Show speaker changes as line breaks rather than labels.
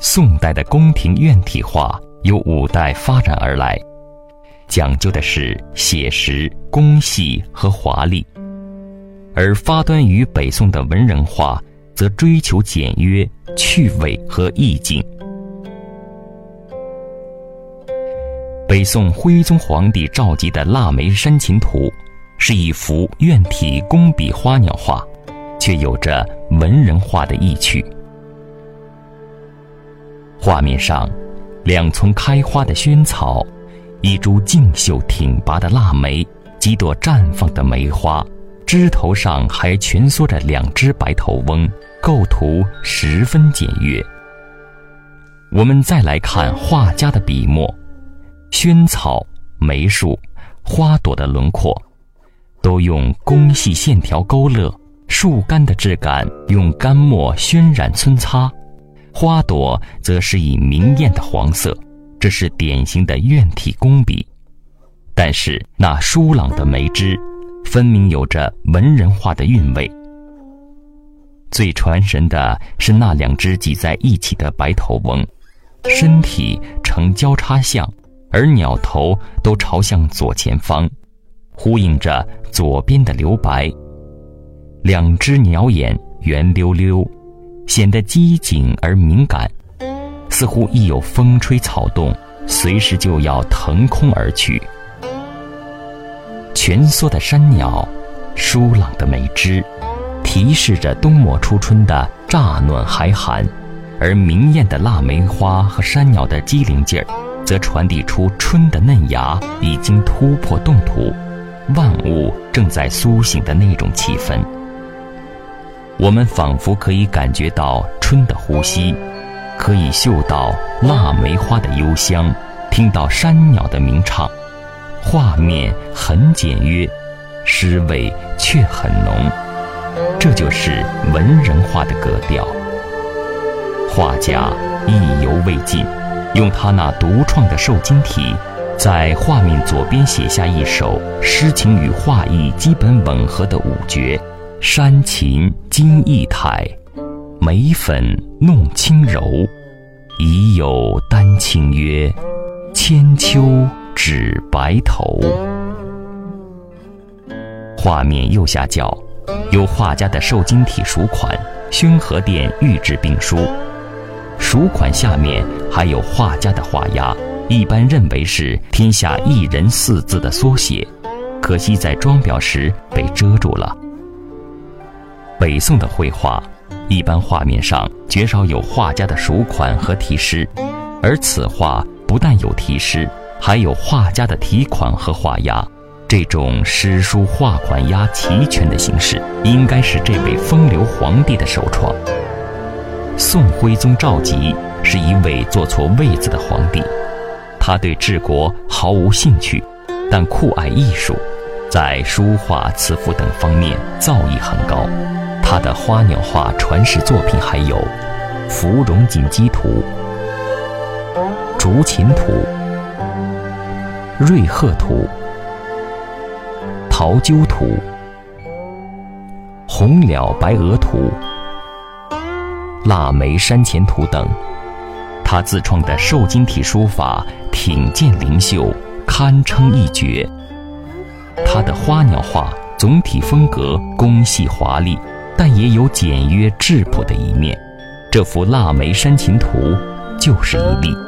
宋代的宫廷院体画由五代发展而来，讲究的是写实、工细和华丽；而发端于北宋的文人画，则追求简约、趣味和意境。北宋徽宗皇帝赵佶的《腊梅山琴图》，是一幅院体工笔花鸟画，却有着文人画的意趣。画面上，两丛开花的萱草，一株劲秀挺拔的腊梅，几朵绽放的梅花，枝头上还蜷缩着两只白头翁，构图十分简约。我们再来看画家的笔墨。萱草、梅树、花朵的轮廓，都用工细线条勾勒；树干的质感用干墨渲染皴擦，花朵则是以明艳的黄色，这是典型的院体工笔。但是那疏朗的梅枝，分明有着文人画的韵味。最传神的是那两只挤在一起的白头翁，身体呈交叉相。而鸟头都朝向左前方，呼应着左边的留白。两只鸟眼圆溜溜，显得机警而敏感，似乎一有风吹草动，随时就要腾空而去。蜷缩的山鸟，疏朗的梅枝，提示着冬末初春的乍暖还寒；而明艳的腊梅花和山鸟的机灵劲儿。则传递出春的嫩芽已经突破冻土，万物正在苏醒的那种气氛。我们仿佛可以感觉到春的呼吸，可以嗅到腊梅花的幽香，听到山鸟的鸣唱。画面很简约，诗味却很浓，这就是文人画的格调。画家意犹未尽。用他那独创的瘦金体，在画面左边写下一首诗情与画意基本吻合的五绝：山琴金意态，眉粉弄轻柔，已有丹青曰：千秋只白头。画面右下角有画家的瘦金体署款，宣和殿御制并书。署款下面还有画家的画押，一般认为是“天下一人”四字的缩写，可惜在装裱时被遮住了。北宋的绘画，一般画面上绝少有画家的署款和题诗，而此画不但有题诗，还有画家的题款和画押。这种诗书画款押齐全的形式，应该是这位风流皇帝的首创。宋徽宗赵佶是一位做错位子的皇帝，他对治国毫无兴趣，但酷爱艺术，在书画、词赋等方面造诣很高。他的花鸟画传世作品还有《芙蓉锦鸡图》《竹琴图》《瑞鹤图》《桃鸠图》《红鸟白鹅图》。腊梅山前图等，他自创的瘦金体书法挺健灵秀，堪称一绝。他的花鸟画总体风格工细华丽，但也有简约质朴的一面。这幅腊梅山琴图就是一例。